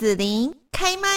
子琳开麦。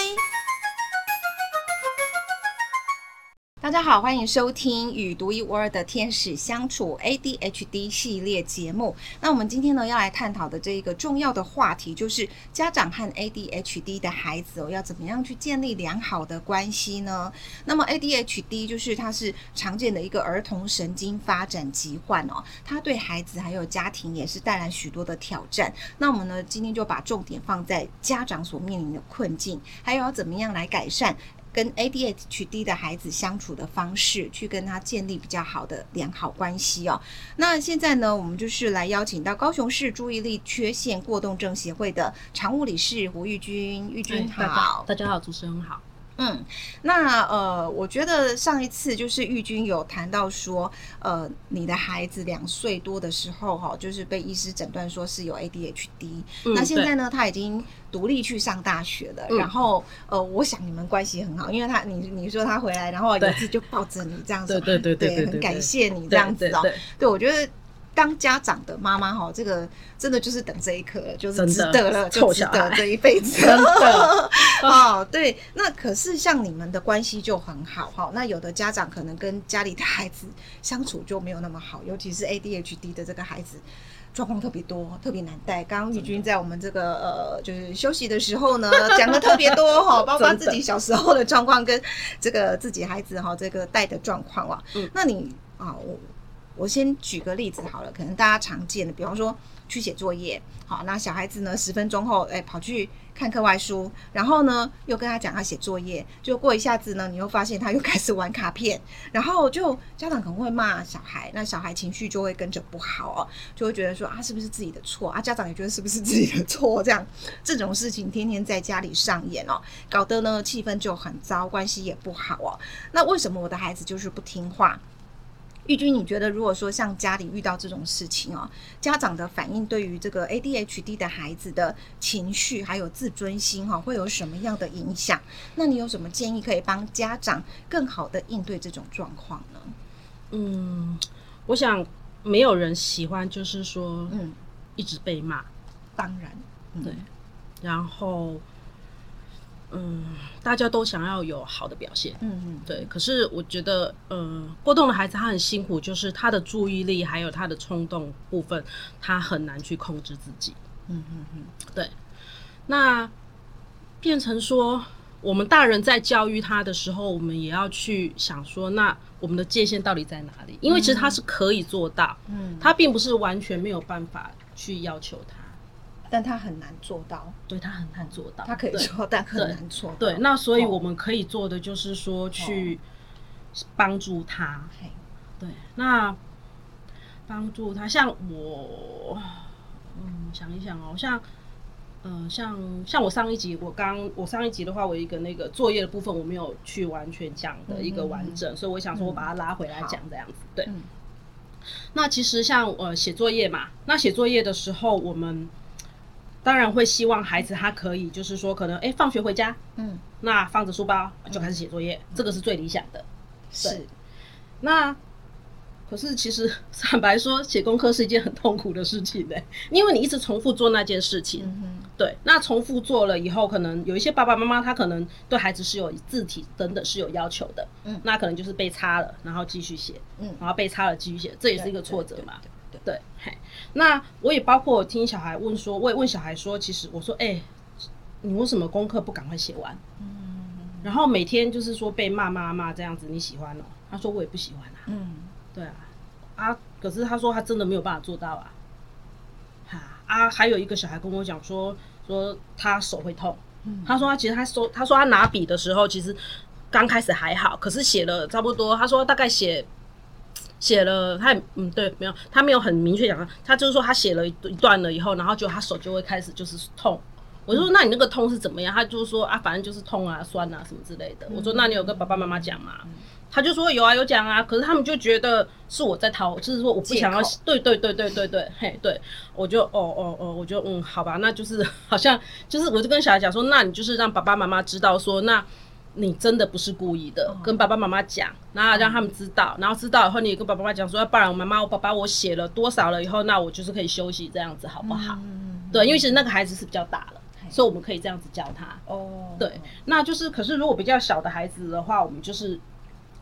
大家好，欢迎收听与独一无二的天使相处 ADHD 系列节目。那我们今天呢要来探讨的这一个重要的话题，就是家长和 ADHD 的孩子哦，要怎么样去建立良好的关系呢？那么 ADHD 就是它是常见的一个儿童神经发展疾患哦，它对孩子还有家庭也是带来许多的挑战。那我们呢今天就把重点放在家长所面临的困境，还有要怎么样来改善。跟 ADHD 的孩子相处的方式，去跟他建立比较好的良好关系哦。那现在呢，我们就是来邀请到高雄市注意力缺陷过动症协会的常务理事胡玉君，玉君好。哎，大家好，主持人好。嗯，那呃，我觉得上一次就是玉君有谈到说，呃，你的孩子两岁多的时候哈，就是被医师诊断说是有 ADHD，嗯。那现在呢，他已经独立去上大学了。嗯、然后呃，我想你们关系很好，因为他你你说他回来，然后有一次就抱着你这样子，对对对对，对，很感谢你这样子哦。对，我觉得。当家长的妈妈哈，这个真的就是等这一刻了，就是值得了，就值得这一辈子。真的 哦，对。那可是像你们的关系就很好哈。那有的家长可能跟家里的孩子相处就没有那么好，尤其是 ADHD 的这个孩子，状况特别多，特别难带。刚刚玉君在我们这个呃，就是休息的时候呢，讲的特别多哈，包括自己小时候的状况跟这个自己孩子哈这个带的状况哇。嗯，那你啊我。我先举个例子好了，可能大家常见的，比方说去写作业，好，那小孩子呢十分钟后，哎，跑去看课外书，然后呢又跟他讲他写作业，就过一下子呢，你又发现他又开始玩卡片，然后就家长可能会骂小孩，那小孩情绪就会跟着不好哦，就会觉得说啊是不是自己的错啊？家长也觉得是不是自己的错？这样这种事情天天在家里上演哦，搞得呢气氛就很糟，关系也不好哦。那为什么我的孩子就是不听话？玉君，你觉得如果说像家里遇到这种事情哦，家长的反应对于这个 ADHD 的孩子的情绪还有自尊心哈，会有什么样的影响？那你有什么建议可以帮家长更好的应对这种状况呢？嗯，我想没有人喜欢，就是说，嗯，一直被骂，当然，对，然后。嗯，大家都想要有好的表现，嗯嗯，对。可是我觉得，呃，过动的孩子他很辛苦，就是他的注意力还有他的冲动部分，他很难去控制自己，嗯嗯嗯，对。那变成说，我们大人在教育他的时候，我们也要去想说，那我们的界限到底在哪里？因为其实他是可以做到，嗯，他并不是完全没有办法去要求他。但他很难做到，对，他很难做到，他可以做，但很难做到。对，那所以我们可以做的就是说去帮助他。对，那帮助他，像我，嗯，想一想哦，像，嗯，像像我上一集，我刚我上一集的话，我一个那个作业的部分，我没有去完全讲的一个完整，所以我想说我把它拉回来讲这样子。对，那其实像呃写作业嘛，那写作业的时候我们。当然会希望孩子他可以，就是说可能哎，放学回家，嗯，那放着书包就开始写作业，嗯，这个是最理想的。是，那可是其实 坦白说，写功课是一件很痛苦的事情的，因为你一直重复做那件事情。嗯，对，那重复做了以后，可能有一些爸爸妈妈他可能对孩子是有字体等等是有要求的，嗯，那可能就是被擦了，然后继续写，嗯，然后被擦了继续写，这也是一个挫折嘛。对，嘿，那我也包括听小孩问说，我也问小孩说，其实我说，哎、欸，你为什么功课不赶快写完？嗯，然后每天就是说被骂骂骂这样子，你喜欢哦？他说我也不喜欢啊。嗯，对啊，啊，可是他说他真的没有办法做到啊。哈啊，还有一个小孩跟我讲说，说他手会痛。嗯，他说他其实他说，他说他拿笔的时候，其实刚开始还好，可是写了差不多，他说大概写。写了，他也嗯对，没有，他没有很明确讲，他就是说他写了一段了以后，然后就他手就会开始就是痛。我说那你那个痛是怎么样？他就是说啊，反正就是痛啊、酸啊什么之类的。我说那你有跟爸爸妈妈讲吗？他就说有啊，有讲啊。可是他们就觉得是我在逃，就是说我不想要。对对对对对对，嘿，对，我就哦哦哦，我就嗯，好吧，那就是好像就是我就跟小孩讲说，那你就是让爸爸妈妈知道说那。你真的不是故意的，跟爸爸妈妈讲，然后让他们知道，然后知道以后你也跟爸爸妈妈讲说，要不然我妈妈我爸爸我写了多少了以后，那我就是可以休息这样子好不好？对，因为其实那个孩子是比较大了，所以我们可以这样子教他。哦，对，那就是，可是如果比较小的孩子的话，我们就是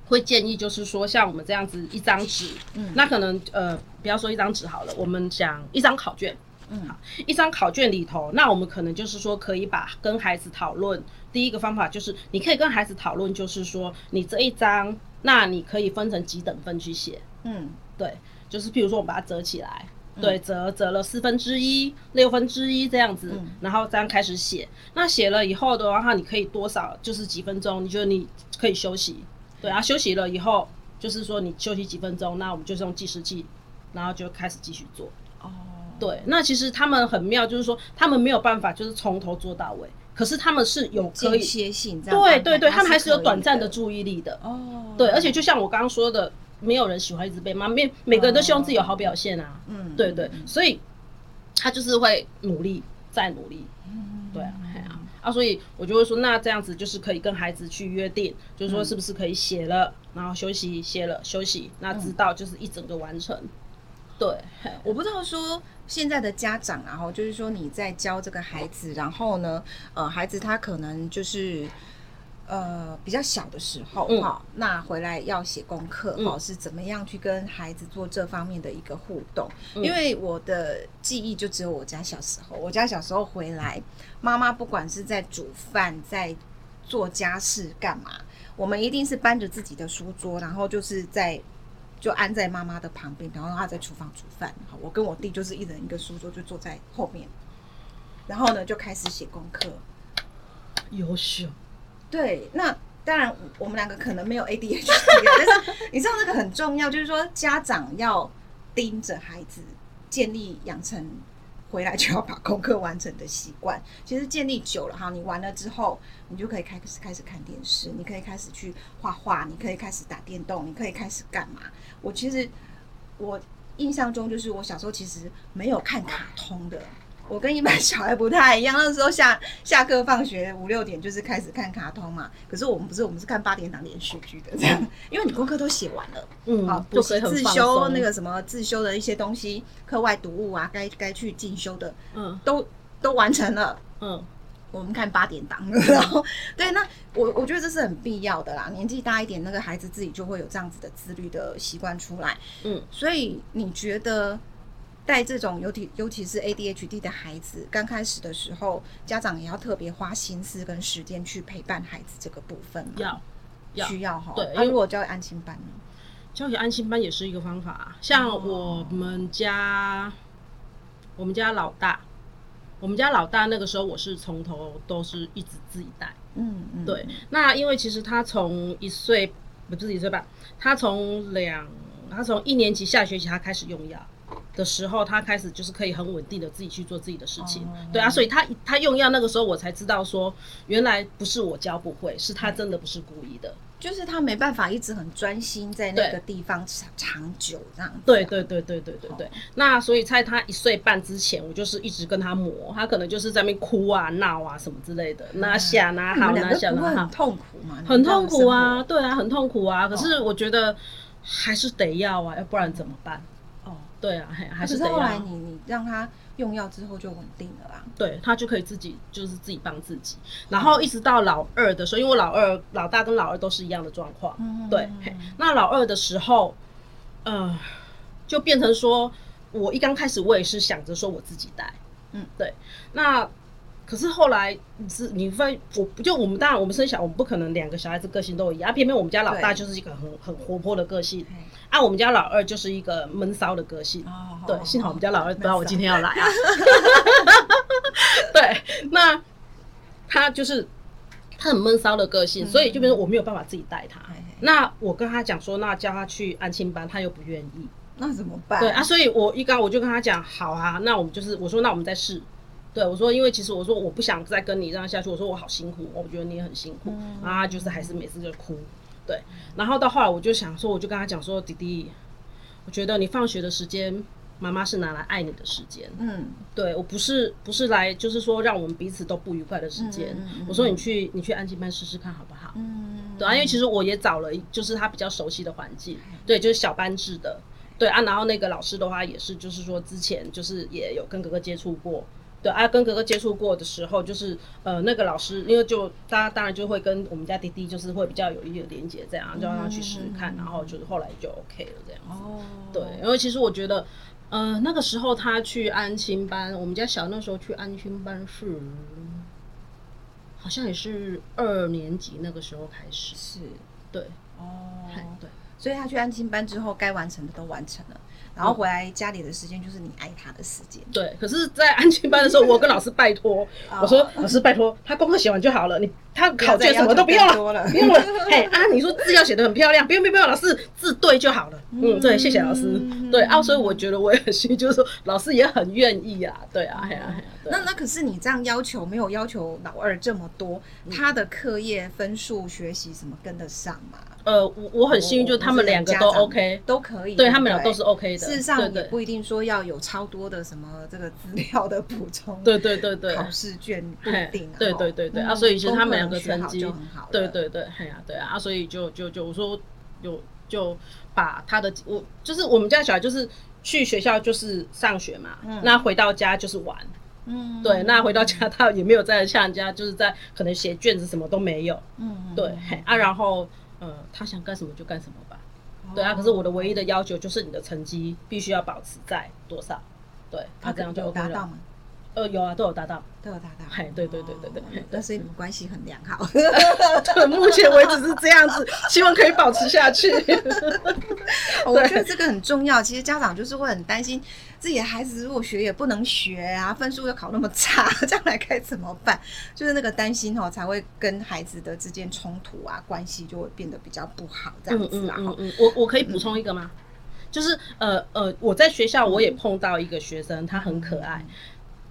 会建议，就是说像我们这样子一张纸，嗯，那可能呃，不要说一张纸好了，我们讲一张考卷，嗯，好，一张考卷里头，那我们可能就是说可以把跟孩子讨论，第一个方法就是你可以跟孩子讨论，就是说你这一张，那你可以分成几等份去写，嗯，对，就是譬如说我们把它折起来。对，折折了四分之一、六分之一这样子，嗯、然后这样开始写。那写了以后的话，你可以多少就是几分钟？你觉得你可以休息？对啊，休息了以后，就是说你休息几分钟，那我们就是用计时器，然后就开始继续做。哦，对，那其实他们很妙，就是说他们没有办法就是从头做到尾，可是他们是有可以间歇性这样。对对对，他们还是有短暂的注意力的。哦，对，而且就像我刚刚说的。没有人喜欢一直被骂，每每个人都希望自己有好表现啊。嗯，对对，所以他就是会努力再努力。嗯，对啊，啊，啊，所以我就会说，那这样子就是可以跟孩子去约定，就是说是不是可以写了，然后休息，写了休息，那直到就是一整个完成。对，我不知道说现在的家长，然后就是说你在教这个孩子，然后呢，呃，孩子他可能就是。呃，比较小的时候哈，嗯、那回来要写功课哈，嗯、是怎么样去跟孩子做这方面的一个互动？嗯、因为我的记忆就只有我家小时候，我家小时候回来，妈妈不管是在煮饭，在做家事干嘛，我们一定是搬着自己的书桌，然后就是在就安在妈妈的旁边，然后她在厨房煮饭。好，我跟我弟就是一人一个书桌，就坐在后面，然后呢就开始写功课，优秀。对，那当然，我们两个可能没有 ADHD，但是你知道那个很重要，就是说家长要盯着孩子，建立养成回来就要把功课完成的习惯。其实建立久了哈，你完了之后，你就可以开始开始看电视，你可以开始去画画，你可以开始打电动，你可以开始干嘛？我其实我印象中就是我小时候其实没有看卡通的。我跟一般小孩不太一样，那时候下下课放学五六点就是开始看卡通嘛。可是我们不是，我们是看八点档连续剧的这样，因为你功课都写完了，嗯，好，补习自修那个什么自修的一些东西，课外读物啊，该该去进修的，嗯，都都完成了，嗯，我们看八点档，然后对，那我我觉得这是很必要的啦。年纪大一点，那个孩子自己就会有这样子的自律的习惯出来，嗯，所以你觉得？带这种尤其尤其是 ADHD 的孩子，刚开始的时候，家长也要特别花心思跟时间去陪伴孩子这个部分。要，要需要哈。对，那如果教安心班呢？教安心班也是一个方法。像我们家，哦、我们家老大，我们家老大那个时候，我是从头都是一直自己带。嗯嗯。对，那因为其实他从一岁不是一岁半，他从两，他从一年级下学期他开始用药。的时候，他开始就是可以很稳定的自己去做自己的事情，对啊，所以他他用药那个时候，我才知道说，原来不是我教不会，是他真的不是故意的，就是他没办法一直很专心在那个地方长长久这样。对对对对对对对。那所以在他一岁半之前，我就是一直跟他磨，他可能就是在那边哭啊闹啊什么之类的，拿下拿好拿下拿好，很痛苦嘛，很痛苦啊，对啊，很痛苦啊。可是我觉得还是得要啊，要不然怎么办？对啊，还是。后来你你让他用药之后就稳定了啦。对，他就可以自己就是自己帮自己，然后一直到老二的时候，因为我老二、老大跟老二都是一样的状况。嗯，对。那老二的时候，呃，就变成说，我一刚开始我也是想着说我自己带。嗯，对。那可是后来你是你会，我不就我们当然我们生小，我们不可能两个小孩子个性都一样，偏偏我们家老大就是一个很很活泼的个性。啊，我们家老二就是一个闷骚的个性，哦、对，哦、幸好我们家老二不知道我今天要来啊。对，那他就是他很闷骚的个性，嗯、所以就变成我没有办法自己带他。嘿嘿，那我跟他讲说，那叫他去安亲班，他又不愿意，那怎么办？对啊，所以我一刚我就跟他讲，好啊，那我们就是我说那我们再试。对我说，因为其实我说我不想再跟你这样下去，我说我好辛苦，我觉得你也很辛苦，嗯、然后他就是还是每次就哭。对，然后到后来我就想说，我就跟他讲说，弟弟，我觉得你放学的时间，妈妈是拿来爱你的时间。嗯，对我不是不是来就是说让我们彼此都不愉快的时间。我说你去你去安静班试试看好不好？嗯，对啊，因为其实我也找了，就是他比较熟悉的环境，对，就是小班制的，对啊，然后那个老师的话也是，就是说之前就是也有跟哥哥接触过。对啊，跟哥哥接触过的时候，就是呃那个老师，因为就大家当然就会跟我们家弟弟就是会比较有一点连接，这样就让他去试试看，然后就是后来就 OK 了这样子。哦，对，因为其实我觉得，呃那个时候他去安心班，我们家小那时候去安心班是，好像也是二年级那个时候开始，是，对，哦，对，所以他去安心班之后，该完成的都完成了。然后回来家里的时间就是你爱他的时间。对，可是，在安亲班的时候，我跟老师拜托，我说老师拜托，他功课写完就好了，你他考卷什么都不用了，不用了。哎啊，你说字要写得很漂亮，不用不用不用，老师字对就好了。嗯，对，谢谢老师。对啊，所以我觉得我也很幸运，就是说老师也很愿意啊。对啊，哎呀，那那可是你这样要求，没有要求老二这么多，他的课业分数、学习什么跟得上吗？呃，我我很幸运，就是他们两个都 OK，都可以，对他们俩都是 OK 的。事实上也不一定说要有超多的什么这个资料的补充，对对对对，考试卷不一定，对对对对。啊，所以其实他们两个成绩就很好，对对对，哎呀对啊，所以就就就我说有就把他的我就是我们家小孩就是去学校就是上学嘛，那回到家就是玩，嗯，对，那回到家他也没有在像人家就是在可能写卷子什么都没有，嗯，对，啊，然后。呃，他想干什么就干什么吧，对啊。可是我的唯一的要求就是你的成绩必须要保持在多少，对，他这样就达到吗？呃，有啊，都有达到，都有达到。哎，对对对对对，但是你们关系很良好。对，目前为止是这样子，希望可以保持下去。我觉得这个很重要。其实家长就是会很担心自己的孩子如果学也不能学啊，分数又考那么差，将来该怎么办？就是那个担心哦，才会跟孩子的之间冲突啊，关系就会变得比较不好，这样子啊。嗯嗯，我我可以补充一个吗？就是呃呃，我在学校我也碰到一个学生，他很可爱。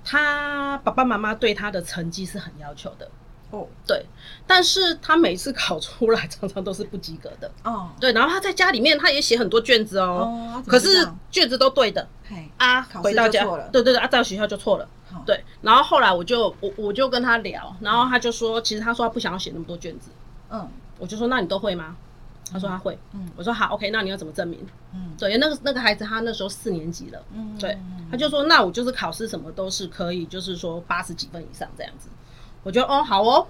他爸爸妈妈对他的成绩是很要求的。哦，对，但是他每次考出来常常都是不及格的。哦，对，然后他在家里面他也写很多卷子哦，可是卷子都对的，啊，回到家，对对对，啊，到学校就错了，对，然后后来我就我我就跟他聊，然后他就说，其实他说他不想要写那么多卷子，嗯，我就说那你都会吗？他说他会，嗯，我说好，OK，那你要怎么证明？嗯，对，那个那个孩子他那时候四年级了，嗯，对，他就说那我就是考试什么都是可以，就是说八十几分以上这样子。我觉得哦好哦，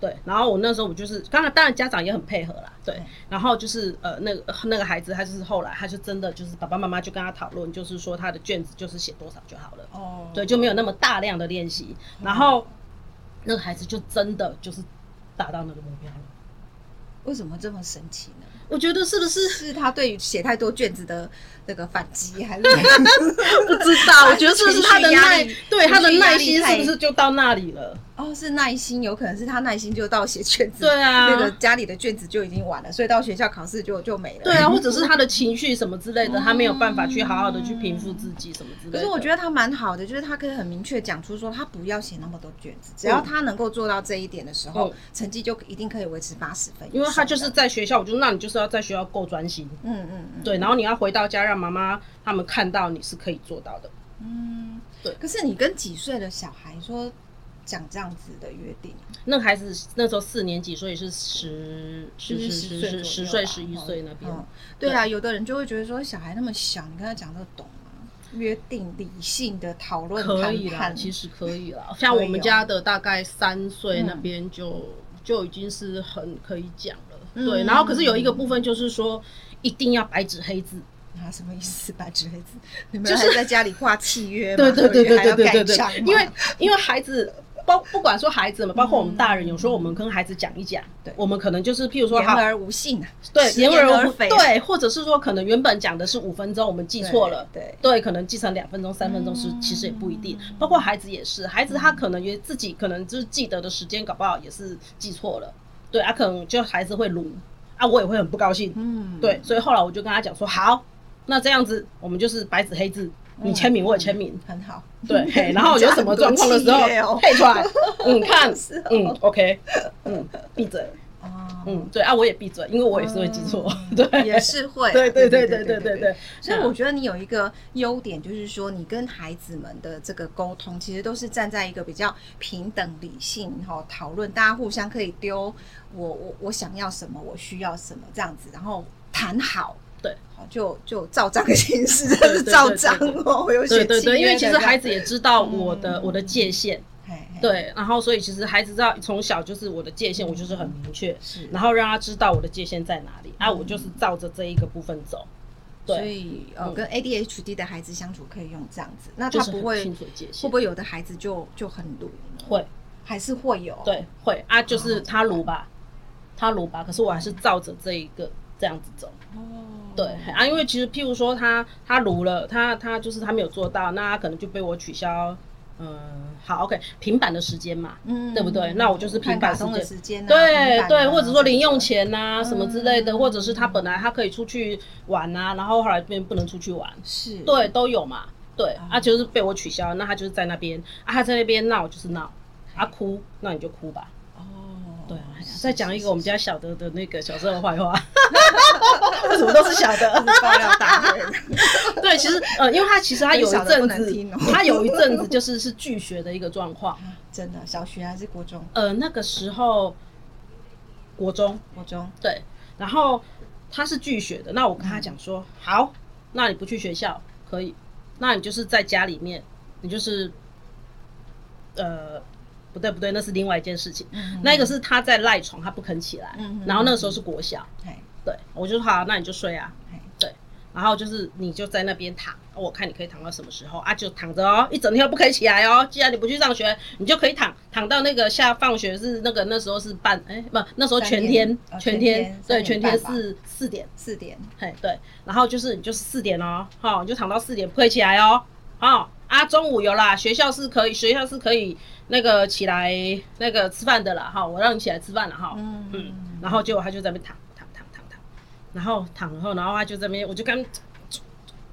对，然后我那时候我就是，刚才当然家长也很配合啦，对，然后就是呃那个那个孩子他就是后来他就真的就是爸爸妈妈就跟他讨论，就是说他的卷子就是写多少就好了，哦，对，就没有那么大量的练习，然后那个孩子就真的就是达到那个目标了。为什么这么神奇呢？我觉得是不是是他对于写太多卷子的那个反击，还是 不知道？我觉得是不是他的耐，对他的耐心是不是就到那里了？哦，是耐心，有可能是他耐心就到写卷子，对啊，那个家里的卷子就已经完了，所以到学校考试就就没了。对啊，或者是他的情绪什么之类的，他没有办法去好好的去平复自己什么之类的。可是我觉得他蛮好的，就是他可以很明确讲出说，他不要写那么多卷子，只要他能够做到这一点的时候，成绩就一定可以维持八十分。因为他就是在学校，我就那你就是要在学校够专心，嗯嗯嗯，对，然后你要回到家让妈妈他们看到你是可以做到的，嗯，对。可是你跟几岁的小孩说？讲这样子的约定，那孩子那时候四年级，所以是十十十十十岁十一岁那边。对啊，有的人就会觉得说，小孩那么小，你跟他讲这懂吗？约定理性的讨论可以啦，其实可以啦。像我们家的大概三岁那边就就已经是很可以讲了。对，然后可是有一个部分就是说，一定要白纸黑字啊？什么意思？白纸黑字？你们还在家里画契约吗？对对对对对对对对，因为因为孩子。包不管说孩子们，包括我们大人，有时候我们跟孩子讲一讲，对，我们可能就是譬如说，言而无信啊，对，言而无非，对，或者是说，可能原本讲的是五分钟，我们记错了，对，对，可能记成两分钟、三分钟是其实也不一定。包括孩子也是，孩子他可能也自己可能就是记得的时间，搞不好也是记错了，对啊，可能就孩子会卢啊，我也会很不高兴，嗯，对，所以后来我就跟他讲说，好，那这样子我们就是白纸黑字。你签名，我也签名，很好。对，然后有什么状况的时候配出来，嗯，看，嗯，OK，嗯，闭嘴。哦，嗯，对啊，我也闭嘴，因为我也是会记错，对，也是会，对对对对对对对。所以我觉得你有一个优点，就是说你跟孩子们的这个沟通，其实都是站在一个比较平等、理性，然后讨论，大家互相可以丢我我我想要什么，我需要什么这样子，然后谈好。对，就就照章行事，这是照章哦。有对对对，因为其实孩子也知道我的我的界限。对，然后所以其实孩子知道从小就是我的界限，我就是很明确，是，然后让他知道我的界限在哪里，啊，我就是照着这一个部分走。所以呃，跟 ADHD 的孩子相处可以用这样子，那他不会会不会有的孩子就就很鲁？会，还是会有？对，会啊，就是他鲁吧，他鲁吧，可是我还是照着这一个这样子走。哦，对啊，因为其实譬如说他他如了，他他就是他没有做到，那他可能就被我取消。嗯，好，OK，平板的时间嘛，嗯，对不对？那我就是平板时间，对对，或者说零用钱呐，什么之类的，或者是他本来他可以出去玩呐，然后后来变不能出去玩，是，对，都有嘛，对，啊，就是被我取消，那他就是在那边，啊，他在那边闹就是闹，啊，哭，那你就哭吧。对，再讲一个我们家小德的那个小时候的坏话，为什么都是小德？爆料大会。对，其实呃，因为他其实他有一阵子，他有一阵子就是是拒学的一个状况。真的，小学还是国中？呃，那个时候国中，国中。对，然后他是拒学的。那我跟他讲说，好，那你不去学校可以，那你就是在家里面，你就是呃。不对不对，那是另外一件事情。嗯、那个是他在赖床，他不肯起来。嗯、然后那个时候是国小。嗯、对，我就说好，那你就睡啊。嗯、对，然后就是你就在那边躺，我看你可以躺到什么时候啊？就躺着哦，一整天都不可以起来哦。既然你不去上学，你就可以躺躺到那个下放学是那个那时候是半哎不那时候全天全天对全天是四点四点。嘿对，然后就是你就是四点哦，好你就躺到四点不可以起来哦，好。啊，中午有啦，学校是可以，学校是可以那个起来那个吃饭的啦，哈，我让你起来吃饭了哈，嗯嗯，然后结果他就在那边躺躺躺躺躺，然后躺然后，然后他就在那边，我就跟，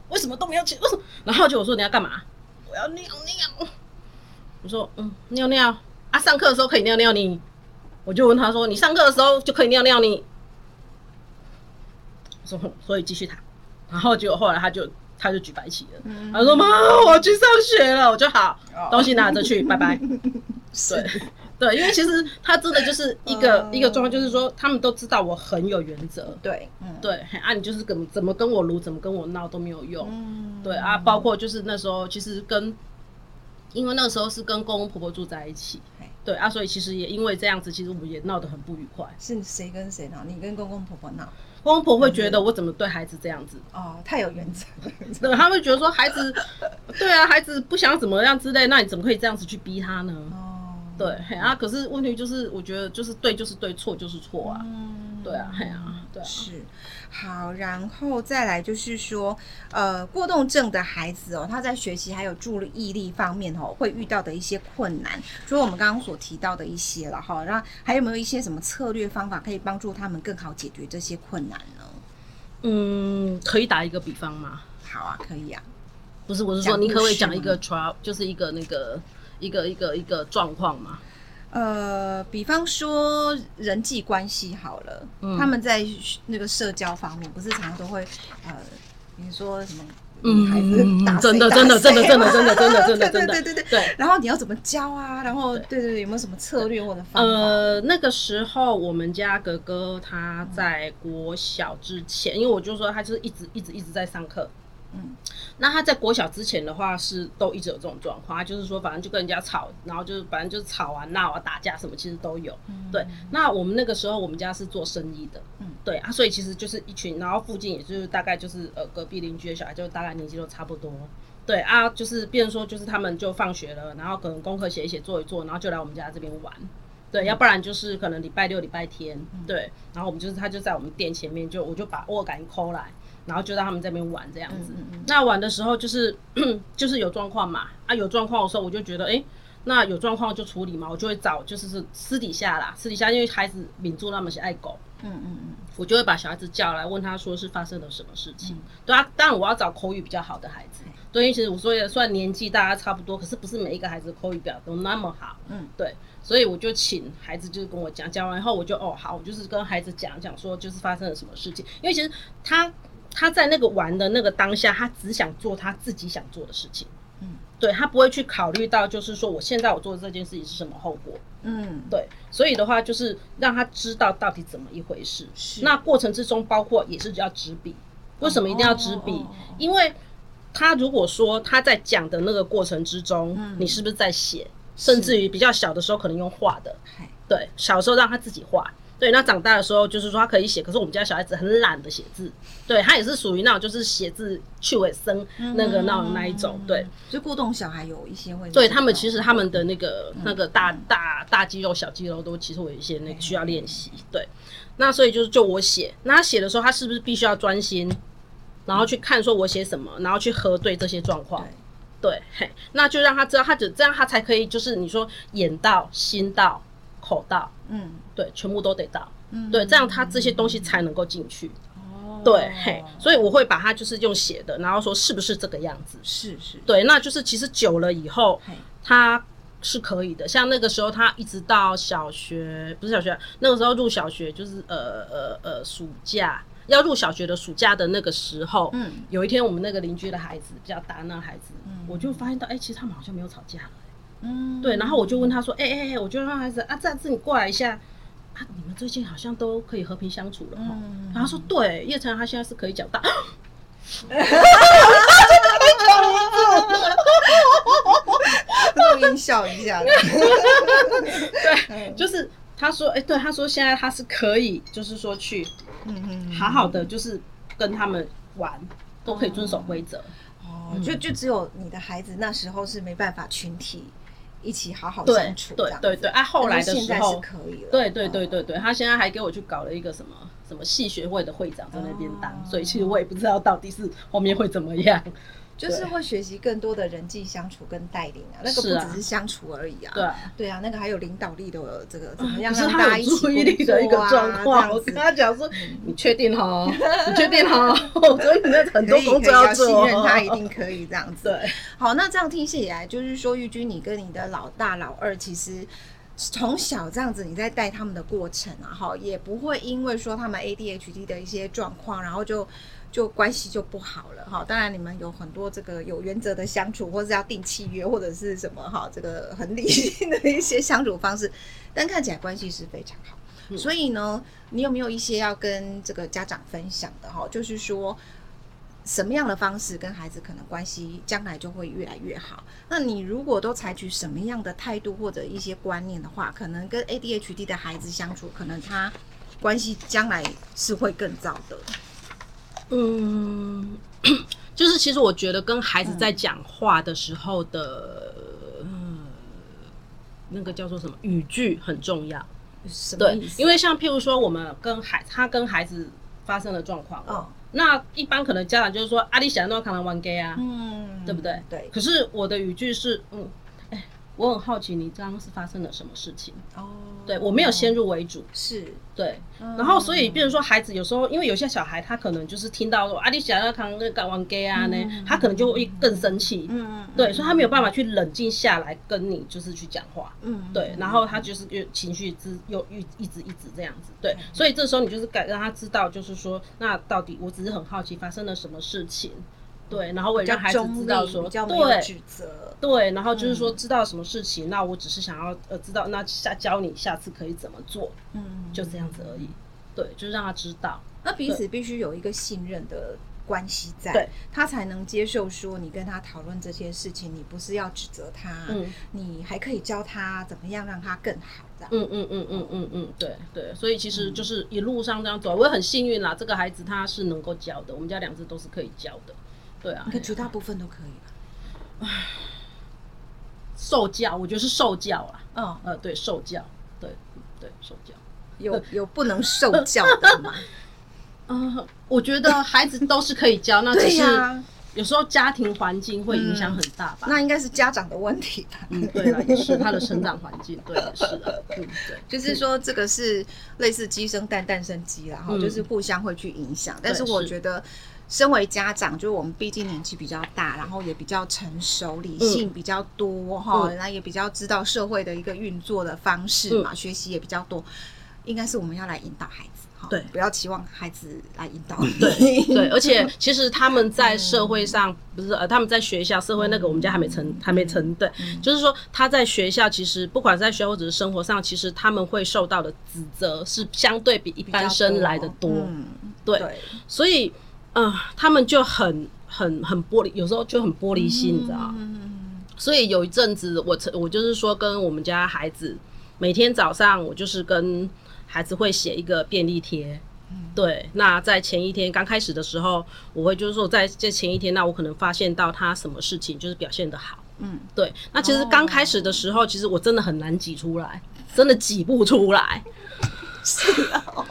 为什么都没有起？为什么？然后就我说你要干嘛？我要尿尿。我说嗯，尿尿啊，上课的时候可以尿尿你，我就问他说你上课的时候就可以尿尿你，我说所以继续躺，然后结果后来他就。他就举白旗了，他说：“妈，我要去上学了。”我就好，东西拿着去，拜拜。对对，因为其实他真的就是一个一个状况，就是说他们都知道我很有原则。对，对，啊，你就是怎么怎么跟我撸，怎么跟我闹都没有用。对啊，包括就是那时候，其实跟因为那个时候是跟公公婆婆住在一起，对啊，所以其实也因为这样子，其实我们也闹得很不愉快。是谁跟谁闹？你跟公公婆婆闹？公公婆会觉得我怎么对孩子这样子？哦，太有原则。对，他会觉得说孩子，对啊，孩子不想怎么样之类，那你怎么可以这样子去逼他呢？哦，对，啊，可是问题就是，我觉得就是对就是对，错就是错啊。嗯，对啊，嘿啊，对啊。是。好，然后再来就是说，呃，过动症的孩子哦，他在学习还有注意力方面哦，会遇到的一些困难，除了我们刚刚所提到的一些了哈，然后还有没有一些什么策略方法可以帮助他们更好解决这些困难呢？嗯，可以打一个比方吗？好啊，可以啊。不是，我是说，你可不可以讲一个 trial，就是一个那个一个一个一个状况嘛？呃，比方说人际关系好了，嗯、他们在那个社交方面，不是常常都会呃，比如说什么嗯孩子真的真的真的真的真的真的 真的真的对对对对对。然后你要怎么教啊？然后对对对，有没有什么策略或者方法？呃，那个时候我们家哥哥他在国小之前，嗯、因为我就说他就是一直一直一直在上课。嗯，那他在国小之前的话是都一直有这种状况，就是说反正就跟人家吵，然后就是反正就是吵啊闹啊打架什么，其实都有。嗯、对，那我们那个时候我们家是做生意的，嗯，对啊，所以其实就是一群，然后附近也就是大概就是呃隔壁邻居的小孩，就大概年纪都差不多。对啊，就是变成说就是他们就放学了，然后可能功课写一写做一做，然后就来我们家这边玩。对，要不然就是可能礼拜六礼拜天，嗯、对，然后我们就是他就在我们店前面，就我就把握感抠来。然后就让他们在那边玩这样子。嗯嗯、那玩的时候就是 就是有状况嘛啊，有状况的时候我就觉得哎、欸，那有状况就处理嘛，我就会找就是是私底下啦，私底下因为孩子敏住那么是爱狗，嗯嗯嗯，我就会把小孩子叫来问他说是发生了什么事情。嗯、对啊，当然我要找口语比较好的孩子。对，因为其实我说也算年纪大家差不多，可是不是每一个孩子口语表都那么好。嗯，对，所以我就请孩子就是跟我讲，讲完以后我就哦好，我就是跟孩子讲讲说就是发生了什么事情，因为其实他。他在那个玩的那个当下，他只想做他自己想做的事情，嗯，对，他不会去考虑到，就是说我现在我做的这件事情是什么后果，嗯，对，所以的话就是让他知道到底怎么一回事。是，那过程之中包括也是要执笔。为什么一定要执笔？因为他如果说他在讲的那个过程之中，嗯、你是不是在写？甚至于比较小的时候可能用画的，对，小时候让他自己画。对，那长大的时候就是说他可以写，可是我们家小孩子很懒得写字，对，他也是属于那种就是写字去尾声那个那种那一种，对。就过动小孩有一些会，对他们其实他们的那个那个大大大肌肉、小肌肉都其实会有一些那个需要练习，对。那所以就是就我写，那他写的时候他是不是必须要专心，然后去看说我写什么，然后去核对这些状况，对，嘿，那就让他知道，他只这样他才可以就是你说眼到心到。口到，嗯，对，全部都得到，嗯，对，这样他这些东西才能够进去，哦，对，嘿，所以我会把它就是用写的，然后说是不是这个样子，是是，对，那就是其实久了以后，他是可以的，像那个时候他一直到小学，不是小学，那个时候入小学就是呃呃呃暑假要入小学的暑假的那个时候，嗯，有一天我们那个邻居的孩子比较大，那孩子，嗯，我就发现到，哎，其实他们好像没有吵架。嗯，对，然后我就问他说：“哎哎哎，我就让孩子啊，这次你过来一下啊，你们最近好像都可以和平相处了哈。嗯”然后他说：“对，叶晨他现在是可以讲大。”哈哈录音笑一下。对，就是他说：“哎，对，他说现在他是可以，就是说去，嗯好好的，就是跟他们玩，都可以遵守规则。哦，就就只有你的孩子那时候是没办法群体。”一起好好相处，对对对，啊，后来的时候是可以了，对对对对对，他现在还给我去搞了一个什么什么系学会的会长在那边当，所以其实我也不知道到底是后面会怎么样。就是会学习更多的人际相处跟带领啊，那个不只是相处而已啊。对对啊，那个还有领导力的这个怎么样让大家一起努力的一个状况。我跟他讲说，你确定哈？你确定哈？所以 你那很多工作要做，信任他一定可以这样子。对，好，那这样听起来就是说，玉君，你跟你的老大、老二，其实从小这样子你在带他们的过程啊，哈，也不会因为说他们 ADHD 的一些状况，然后就。就关系就不好了哈，当然你们有很多这个有原则的相处，或是要订契约，或者是什么哈，这个很理性的一些相处方式，但看起来关系是非常好。嗯、所以呢，你有没有一些要跟这个家长分享的哈？就是说，什么样的方式跟孩子可能关系将来就会越来越好？那你如果都采取什么样的态度或者一些观念的话，可能跟 ADHD 的孩子相处，可能他关系将来是会更糟的。嗯，就是其实我觉得跟孩子在讲话的时候的，嗯，那个叫做什么语句很重要。什么？对，因为像譬如说，我们跟孩他跟孩子发生了状况，哦，那一般可能家长就是说，阿里想要看他玩 gay 啊，嗯，对不对？对。可是我的语句是，嗯。我很好奇，你刚刚是发生了什么事情？哦，对，我没有先入为主，是。对，然后所以，比如说孩子有时候，因为有些小孩他可能就是听到说啊，你想要看那个玩 gay 啊呢，他可能就会更生气，嗯嗯，对，所以他没有办法去冷静下来跟你就是去讲话，嗯，对，然后他就是又情绪之又一一直一直这样子，对，所以这时候你就是该让他知道，就是说，那到底我只是很好奇发生了什么事情。对，然后我也让孩子知道说，对，对，然后就是说知道什么事情，那我只是想要呃知道，那下教你下次可以怎么做，嗯，就这样子而已。对，就是让他知道，那彼此必须有一个信任的关系在，对，他才能接受说你跟他讨论这些事情，你不是要指责他，嗯，你还可以教他怎么样让他更好，这样。嗯嗯嗯嗯嗯嗯，对对，所以其实就是一路上这样走，我也很幸运啦，这个孩子他是能够教的，我们家两只都是可以教的。对啊，应该绝大部分都可以吧。受教，我觉得是受教啊。嗯，呃，对，受教，对，对，受教。有有不能受教的吗？嗯，我觉得孩子都是可以教，那 只是有时候家庭环境会影响很大吧。那应该是家长的问题吧。嗯，对了，也是他的成长环境，对，也是的。嗯，对，就是说这个是类似鸡生蛋，蛋生鸡，然后就是互相会去影响。但是我觉得。身为家长，就是我们毕竟年纪比较大，然后也比较成熟，理性比较多哈，然、嗯、也比较知道社会的一个运作的方式嘛，嗯、学习也比较多，应该是我们要来引导孩子哈，对，不要期望孩子来引导 你。对对，而且 其实他们在社会上、嗯、不是呃，他们在学校社会那个我们家还没成、嗯、还没成对，嗯、就是说他在学校其实不管在学校或者是生活上，其实他们会受到的指责是相对比一般生来的多，对所以。嗯、呃，他们就很很很玻璃，有时候就很玻璃心，你知道。所以有一阵子我，我我就是说，跟我们家孩子每天早上，我就是跟孩子会写一个便利贴。嗯、对，那在前一天刚开始的时候，我会就是说，在这前一天，那我可能发现到他什么事情就是表现的好。嗯，对。那其实刚开始的时候，哦、其实我真的很难挤出来，真的挤不出来。是啊、哦，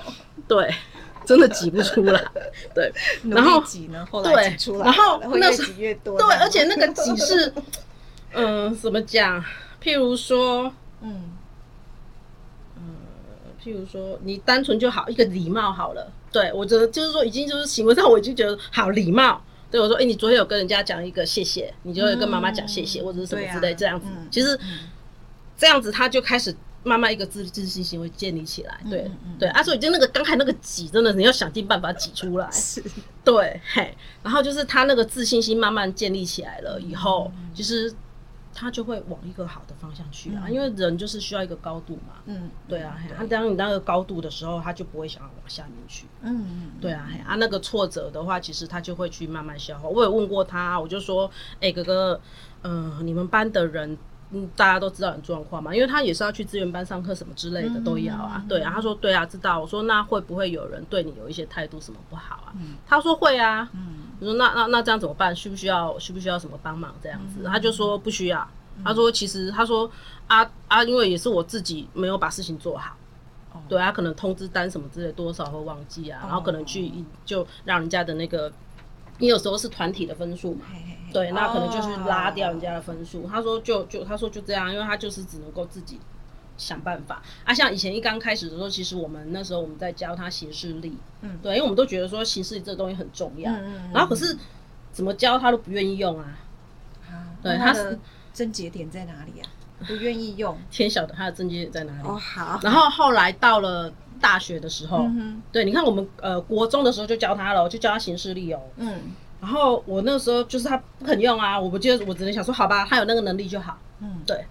对，真的挤不出来。对，然后挤呢，后来挤出来，然后会越挤越多。对，而且那个挤 是。嗯，怎么讲？譬如说，嗯，嗯，譬如说，你单纯就好一个礼貌好了。对，我觉得就是说，已经就是行为上，我已经觉得好礼貌。对我说，哎、欸，你昨天有跟人家讲一个谢谢，你就会跟妈妈讲谢谢，嗯、或者是什么之类这样子。嗯、其实、嗯、这样子，他就开始慢慢一个自自信心会建立起来。对，嗯嗯、对，啊，所以就那个刚才那个挤，真的你要想尽办法挤出来。是，对，嘿，然后就是他那个自信心慢慢建立起来了以后，嗯、其实。他就会往一个好的方向去啊，嗯、因为人就是需要一个高度嘛。嗯，对啊，他当你那个高度的时候，他就不会想要往下面去。嗯，对啊，啊，那个挫折的话，其实他就会去慢慢消化。我有问过他，我就说，哎、欸，哥哥，嗯、呃，你们班的人，嗯，大家都知道你状况嘛？因为他也是要去资源班上课什么之类的都要啊。嗯、对啊，他说对啊，知道。我说那会不会有人对你有一些态度什么不好啊？嗯、他说会啊。嗯。我说那那那这样怎么办？需不需要需不需要什么帮忙这样子？嗯、他就说不需要。嗯、他说其实他说啊啊，因为也是我自己没有把事情做好，哦、对啊，可能通知单什么之类多少会忘记啊，哦、然后可能去就让人家的那个，你有时候是团体的分数嘛，嘿嘿嘿对，那可能就是拉掉人家的分数。哦、他说就就他说就这样，因为他就是只能够自己。想办法啊！像以前一刚开始的时候，其实我们那时候我们在教他形式力，嗯，对，因为我们都觉得说形式力这个东西很重要，嗯嗯，然后可是怎么教他都不愿意用啊。对，他的症结点在哪里啊？不愿意用，天晓得他的症结点在哪里。哦，好。然后后来到了大学的时候，嗯对，你看我们呃国中的时候就教他了，就教他形式力哦，嗯。然后我那个时候就是他不肯用啊，我不觉得，我只能想说好吧，他有那个能力就好，嗯，对。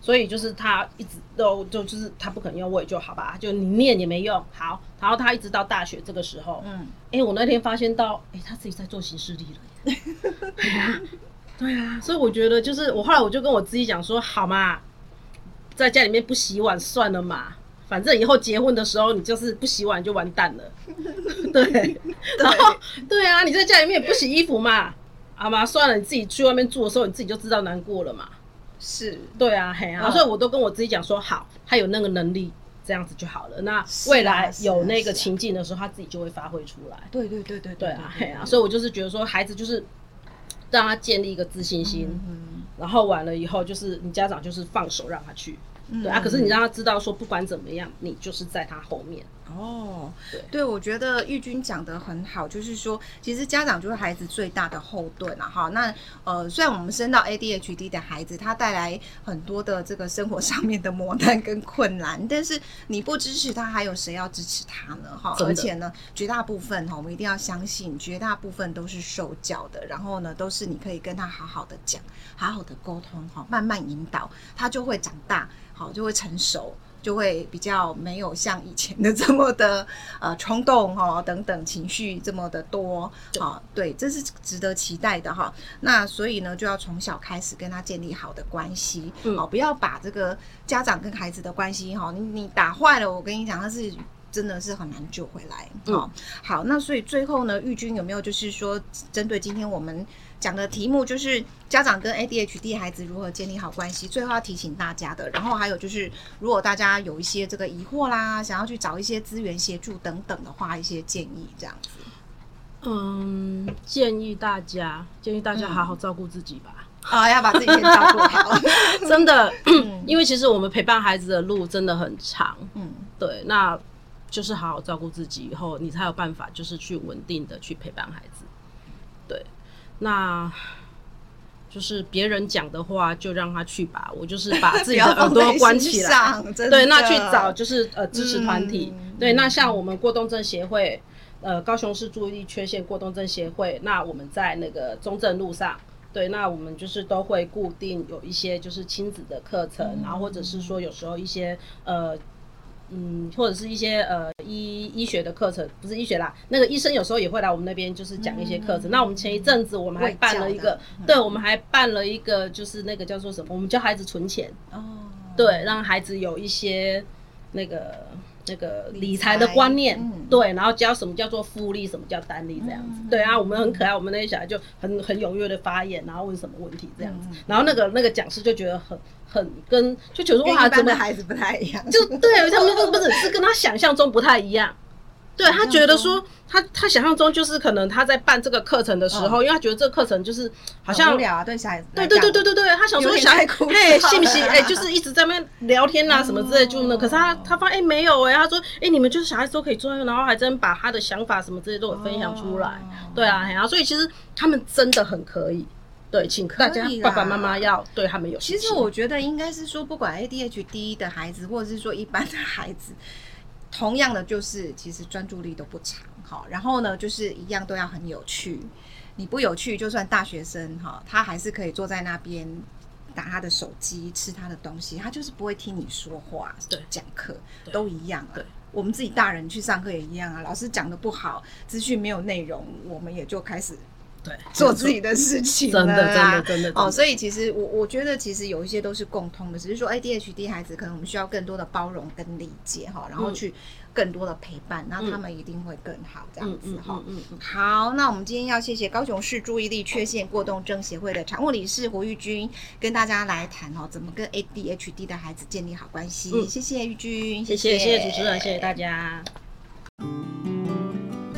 所以就是他一直都就就是他不肯用，我也就好吧，就你念也没用。好，然后他一直到大学这个时候，嗯，哎、欸，我那天发现到，哎、欸，他自己在做行事历了。对啊，对啊，所以我觉得就是我后来我就跟我自己讲说，好嘛，在家里面不洗碗算了嘛，反正以后结婚的时候你就是不洗碗就完蛋了。对，然后对啊，你在家里面也不洗衣服嘛，好嘛，算了，你自己去外面住的时候，你自己就知道难过了嘛。是对啊，嘿啊，所以我都跟我自己讲说，好，他有那个能力，这样子就好了。那未来有那个情境的时候，他自己就会发挥出来。对对对对对啊，嘿啊，所以我就是觉得说，孩子就是让他建立一个自信心，嗯然后完了以后，就是你家长就是放手让他去。对啊，可是你让他知道说，不管怎么样，你就是在他后面。哦，对，对，我觉得玉君讲得很好，就是说，其实家长就是孩子最大的后盾啊。哈，那呃，虽然我们生到 ADHD 的孩子，他带来很多的这个生活上面的磨难跟困难，但是你不支持他，还有谁要支持他呢？哈，而且呢，绝大部分哈，我们一定要相信，绝大部分都是受教的，然后呢，都是你可以跟他好好的讲，好好的沟通，哈，慢慢引导，他就会长大。好，就会成熟，就会比较没有像以前的 这么的呃冲动哈、哦，等等情绪这么的多。好，对，这是值得期待的哈。那所以呢，就要从小开始跟他建立好的关系。嗯，好，不要把这个家长跟孩子的关系哈，你你打坏了，我跟你讲，他是真的是很难救回来。好，好，那所以最后呢，玉君有没有就是说，针对今天我们。讲的题目就是家长跟 ADHD 孩子如何建立好关系，最后要提醒大家的。然后还有就是，如果大家有一些这个疑惑啦，想要去找一些资源协助等等的话，一些建议这样子。嗯，建议大家，建议大家好好照顾自己吧。啊、要把自己先照顾好，真的，嗯、因为其实我们陪伴孩子的路真的很长。嗯，对，那就是好好照顾自己以后，你才有办法就是去稳定的去陪伴孩子。对。那就是别人讲的话就让他去吧，我就是把 自己的耳朵关起来。对，那去找就是呃支持团体。嗯、对，那像我们过动症协会，呃高雄市注意力缺陷过动症协会，那我们在那个中正路上，对，那我们就是都会固定有一些就是亲子的课程，嗯、然后或者是说有时候一些呃。嗯，或者是一些呃医医医学的课程，不是医学啦，那个医生有时候也会来我们那边，就是讲一些课程。嗯、那我们前一阵子我们还办了一个，嗯、对，我们还办了一个，就是那个叫做什么？我们教孩子存钱哦，对，让孩子有一些那个。那个理财的观念，嗯、对，然后教什么叫做复利，什么叫单利，这样子，嗯、对啊，我们很可爱，我们那些小孩就很很踊跃的发言，然后问什么问题这样子，嗯、然后那个那个讲师就觉得很很跟就觉得哇，真的孩子不太一样，就对，他们不是是跟他想象中不太一样。对，他觉得说，他他想象中就是可能他在办这个课程的时候，因为他觉得这个课程就是好像无聊啊，对小孩子，对对对对对对，他想说小孩哭嘿，信不信？哎，就是一直在那边聊天啊什么之类，就那。可是他他发现哎没有哎，他说哎你们就是小孩子都可以做，然后还真把他的想法什么之类都有分享出来。对啊，然后所以其实他们真的很可以，对，请大家爸爸妈妈要对他们有。其实我觉得应该是说，不管 ADHD 的孩子，或者是说一般的孩子。同样的就是，其实专注力都不长，好，然后呢，就是一样都要很有趣。你不有趣，就算大学生哈，他还是可以坐在那边打他的手机，吃他的东西，他就是不会听你说话。对，讲课都一样啊。对，我们自己大人去上课也一样啊。老师讲的不好，资讯没有内容，我们也就开始。对，做自己的事情，真的，真的，真的哦。所以其实我我觉得，其实有一些都是共通的，只是说 ADHD 孩子可能我们需要更多的包容跟理解哈，然后去更多的陪伴，那他们一定会更好这样子哈。嗯嗯。好，那我们今天要谢谢高雄市注意力缺陷过动症协会的常务理事胡玉君，跟大家来谈哦，怎么跟 ADHD 的孩子建立好关系。谢谢玉君，谢谢谢谢主持人，谢谢大家。